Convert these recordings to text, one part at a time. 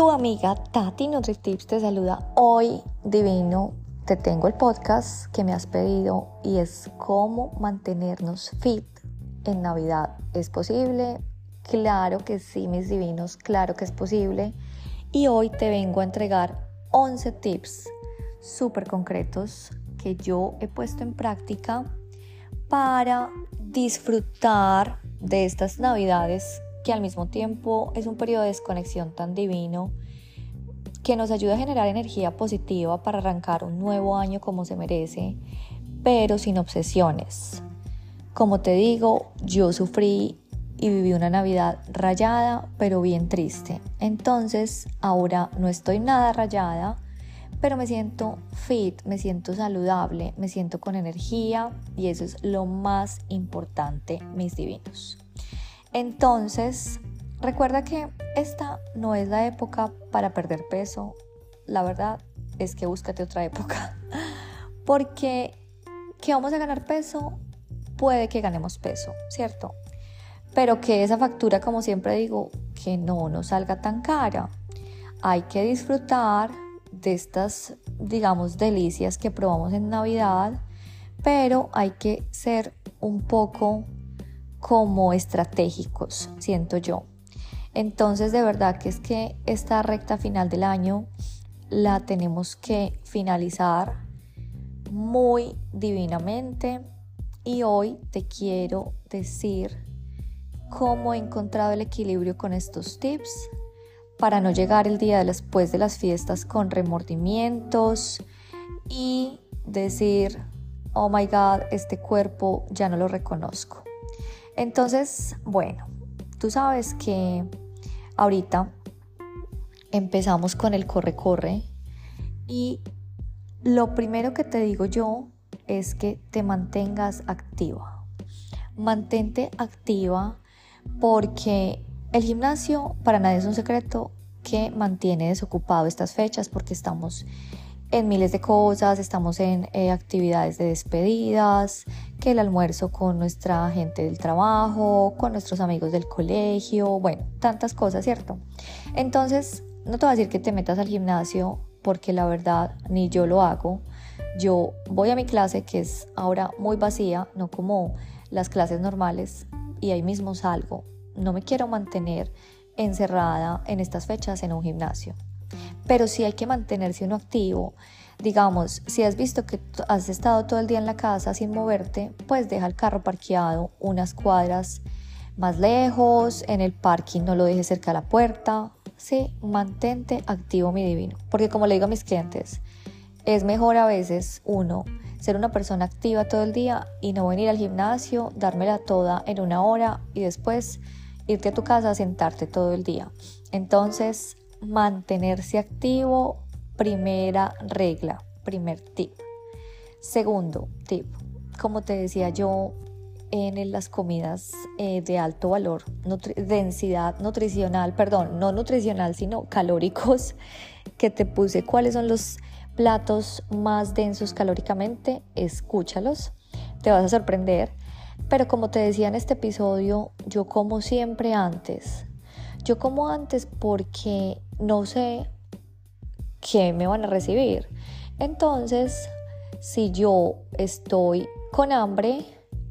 Tu amiga Tati NutriTips te saluda hoy, divino. Te tengo el podcast que me has pedido y es cómo mantenernos fit en Navidad. ¿Es posible? Claro que sí, mis divinos, claro que es posible. Y hoy te vengo a entregar 11 tips súper concretos que yo he puesto en práctica para disfrutar de estas navidades que al mismo tiempo es un periodo de desconexión tan divino que nos ayuda a generar energía positiva para arrancar un nuevo año como se merece, pero sin obsesiones. Como te digo, yo sufrí y viví una Navidad rayada, pero bien triste. Entonces, ahora no estoy nada rayada, pero me siento fit, me siento saludable, me siento con energía y eso es lo más importante, mis divinos. Entonces, recuerda que esta no es la época para perder peso. La verdad es que búscate otra época. Porque que vamos a ganar peso, puede que ganemos peso, ¿cierto? Pero que esa factura, como siempre digo, que no nos salga tan cara. Hay que disfrutar de estas, digamos, delicias que probamos en Navidad, pero hay que ser un poco como estratégicos, siento yo. Entonces, de verdad que es que esta recta final del año la tenemos que finalizar muy divinamente y hoy te quiero decir cómo he encontrado el equilibrio con estos tips para no llegar el día después de las fiestas con remordimientos y decir, oh my god, este cuerpo ya no lo reconozco. Entonces, bueno, tú sabes que ahorita empezamos con el corre-corre y lo primero que te digo yo es que te mantengas activa. Mantente activa porque el gimnasio para nadie es un secreto que mantiene desocupado estas fechas porque estamos en miles de cosas, estamos en eh, actividades de despedidas, que el almuerzo con nuestra gente del trabajo, con nuestros amigos del colegio, bueno, tantas cosas, ¿cierto? Entonces, no te voy a decir que te metas al gimnasio porque la verdad ni yo lo hago. Yo voy a mi clase que es ahora muy vacía, no como las clases normales, y ahí mismo salgo. No me quiero mantener encerrada en estas fechas en un gimnasio pero sí hay que mantenerse uno activo. Digamos, si has visto que has estado todo el día en la casa sin moverte, pues deja el carro parqueado unas cuadras más lejos, en el parking no lo dejes cerca de la puerta. Sí, mantente activo, mi divino. Porque como le digo a mis clientes, es mejor a veces uno ser una persona activa todo el día y no venir al gimnasio, dármela toda en una hora y después irte a tu casa a sentarte todo el día. Entonces, mantenerse activo, primera regla, primer tip. Segundo tip, como te decía yo, en las comidas eh, de alto valor, densidad nutricional, perdón, no nutricional, sino calóricos, que te puse cuáles son los platos más densos calóricamente, escúchalos, te vas a sorprender. Pero como te decía en este episodio, yo como siempre antes. Yo como antes porque no sé qué me van a recibir. Entonces, si yo estoy con hambre,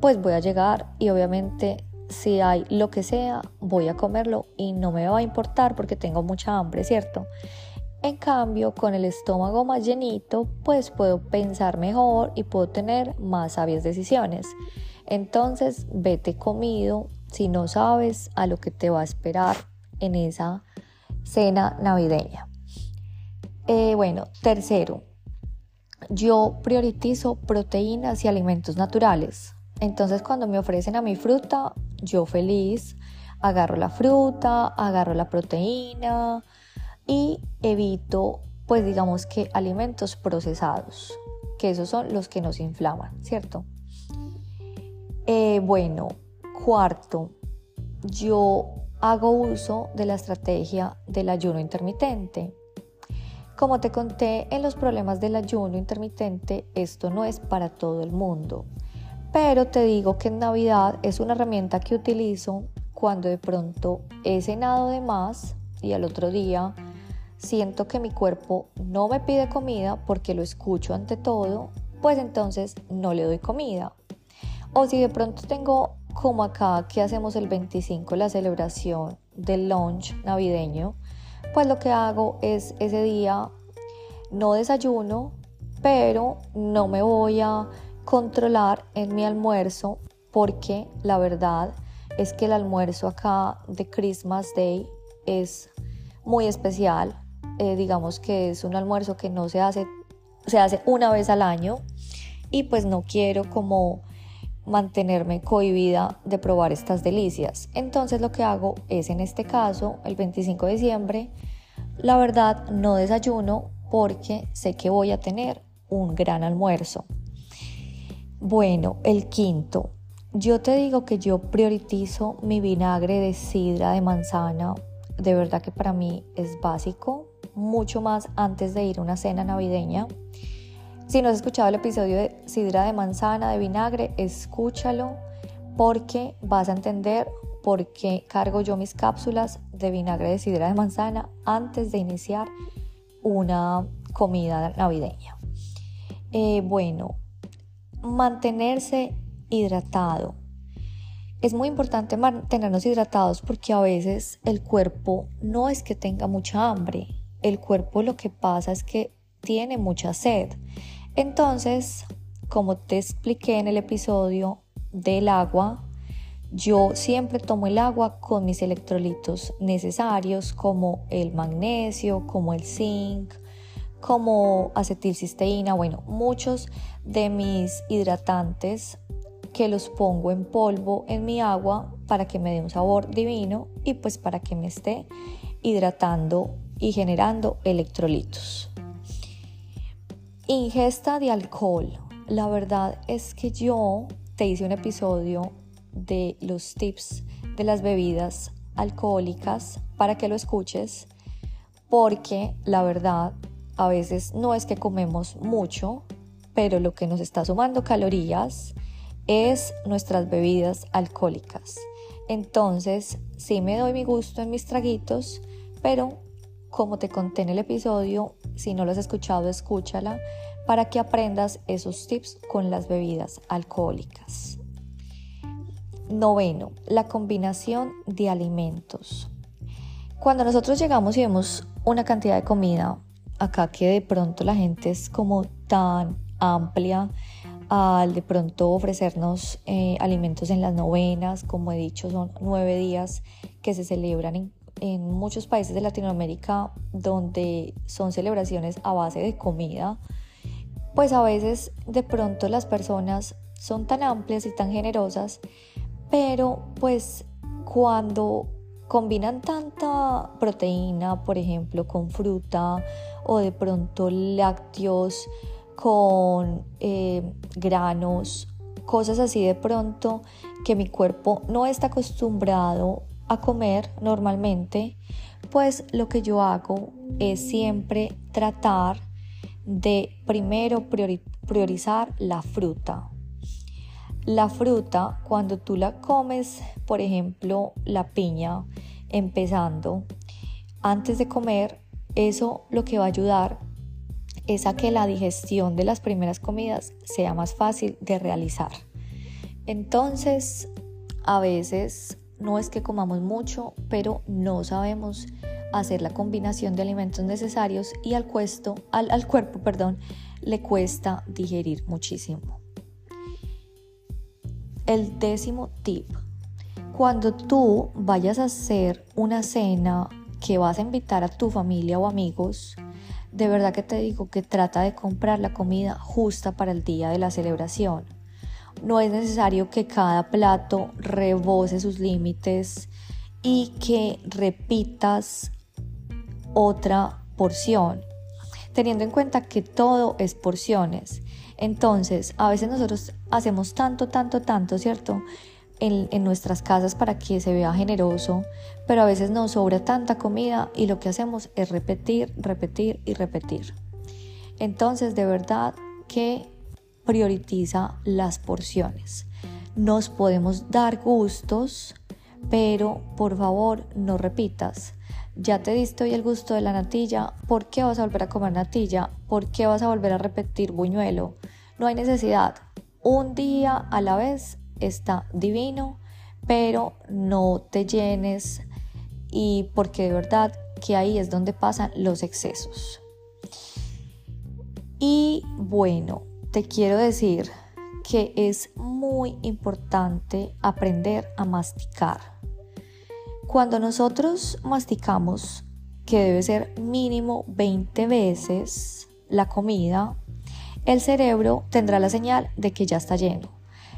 pues voy a llegar y obviamente si hay lo que sea, voy a comerlo y no me va a importar porque tengo mucha hambre, ¿cierto? En cambio, con el estómago más llenito, pues puedo pensar mejor y puedo tener más sabias decisiones. Entonces, vete comido si no sabes a lo que te va a esperar en esa cena navideña. Eh, bueno, tercero, yo priorizo proteínas y alimentos naturales. Entonces cuando me ofrecen a mi fruta, yo feliz agarro la fruta, agarro la proteína y evito, pues digamos que alimentos procesados, que esos son los que nos inflaman, ¿cierto? Eh, bueno, cuarto, yo hago uso de la estrategia del ayuno intermitente. Como te conté en los problemas del ayuno intermitente, esto no es para todo el mundo, pero te digo que en Navidad es una herramienta que utilizo cuando de pronto he cenado de más y al otro día siento que mi cuerpo no me pide comida porque lo escucho ante todo, pues entonces no le doy comida. O si de pronto tengo como acá que hacemos el 25 la celebración del lunch navideño, pues lo que hago es ese día no desayuno, pero no me voy a controlar en mi almuerzo porque la verdad es que el almuerzo acá de Christmas Day es muy especial. Eh, digamos que es un almuerzo que no se hace, se hace una vez al año y pues no quiero como mantenerme cohibida de probar estas delicias. Entonces lo que hago es en este caso, el 25 de diciembre, la verdad no desayuno porque sé que voy a tener un gran almuerzo. Bueno, el quinto. Yo te digo que yo priorizo mi vinagre de sidra de manzana. De verdad que para mí es básico, mucho más antes de ir a una cena navideña. Si no has escuchado el episodio de sidra de manzana de vinagre, escúchalo porque vas a entender por qué cargo yo mis cápsulas de vinagre de sidra de manzana antes de iniciar una comida navideña. Eh, bueno, mantenerse hidratado. Es muy importante mantenernos hidratados porque a veces el cuerpo no es que tenga mucha hambre, el cuerpo lo que pasa es que tiene mucha sed. Entonces, como te expliqué en el episodio del agua, yo siempre tomo el agua con mis electrolitos necesarios como el magnesio, como el zinc, como acetilcisteína, bueno, muchos de mis hidratantes que los pongo en polvo en mi agua para que me dé un sabor divino y pues para que me esté hidratando y generando electrolitos. Ingesta de alcohol. La verdad es que yo te hice un episodio de los tips de las bebidas alcohólicas para que lo escuches porque la verdad a veces no es que comemos mucho, pero lo que nos está sumando calorías es nuestras bebidas alcohólicas. Entonces, sí me doy mi gusto en mis traguitos, pero como te conté en el episodio, si no lo has escuchado, escúchala para que aprendas esos tips con las bebidas alcohólicas. Noveno, la combinación de alimentos. Cuando nosotros llegamos y vemos una cantidad de comida, acá que de pronto la gente es como tan amplia al de pronto ofrecernos eh, alimentos en las novenas, como he dicho, son nueve días que se celebran en, en muchos países de Latinoamérica donde son celebraciones a base de comida, pues a veces de pronto las personas son tan amplias y tan generosas, pero pues cuando combinan tanta proteína, por ejemplo, con fruta o de pronto lácteos con eh, granos, cosas así de pronto que mi cuerpo no está acostumbrado a comer normalmente, pues lo que yo hago es siempre tratar de primero priorizar la fruta. La fruta, cuando tú la comes, por ejemplo, la piña, empezando, antes de comer, eso lo que va a ayudar es a que la digestión de las primeras comidas sea más fácil de realizar. Entonces, a veces no es que comamos mucho, pero no sabemos hacer la combinación de alimentos necesarios y al, al, al cuerpo perdón, le cuesta digerir muchísimo. El décimo tip. Cuando tú vayas a hacer una cena que vas a invitar a tu familia o amigos, de verdad que te digo que trata de comprar la comida justa para el día de la celebración. No es necesario que cada plato rebose sus límites y que repitas otra porción, teniendo en cuenta que todo es porciones. Entonces, a veces nosotros hacemos tanto, tanto, tanto, ¿cierto? en, nuestras casas para que se vea generoso, pero a veces nos sobra tanta comida y lo que hacemos es repetir, repetir y repetir. Entonces, de verdad que prioritiza las porciones. Nos podemos dar gustos, pero por favor no repitas. ya te diste hoy el gusto de la natilla, ¿por qué vas a volver a comer natilla? ¿Por qué vas a volver a repetir buñuelo? No hay necesidad. Un día a la vez está divino, pero no te llenes y porque de verdad que ahí es donde pasan los excesos. Y bueno, te quiero decir que es muy importante aprender a masticar. Cuando nosotros masticamos, que debe ser mínimo 20 veces la comida, el cerebro tendrá la señal de que ya está lleno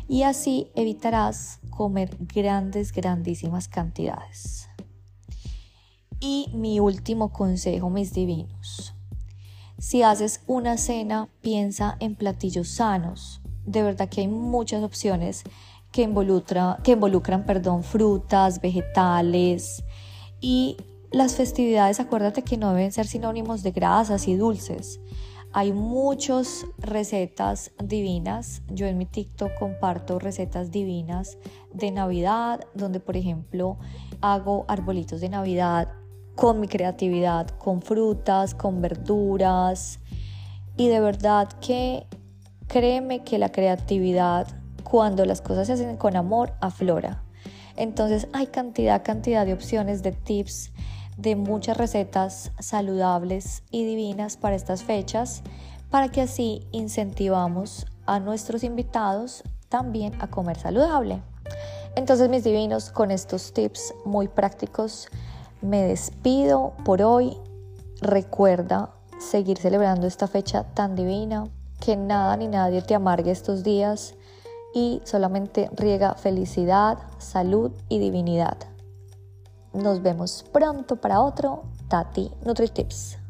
y así evitarás comer grandes, grandísimas cantidades. Y mi último consejo, mis divinos. Si haces una cena, piensa en platillos sanos. De verdad que hay muchas opciones que, involucra, que involucran perdón, frutas, vegetales y las festividades, acuérdate que no deben ser sinónimos de grasas y dulces. Hay muchas recetas divinas. Yo en mi TikTok comparto recetas divinas de Navidad, donde por ejemplo hago arbolitos de Navidad con mi creatividad, con frutas, con verduras. Y de verdad que créeme que la creatividad, cuando las cosas se hacen con amor, aflora. Entonces hay cantidad, cantidad de opciones, de tips, de muchas recetas saludables y divinas para estas fechas, para que así incentivamos a nuestros invitados también a comer saludable. Entonces mis divinos, con estos tips muy prácticos, me despido por hoy. Recuerda seguir celebrando esta fecha tan divina, que nada ni nadie te amargue estos días y solamente riega felicidad, salud y divinidad. Nos vemos pronto para otro Tati NutriTips.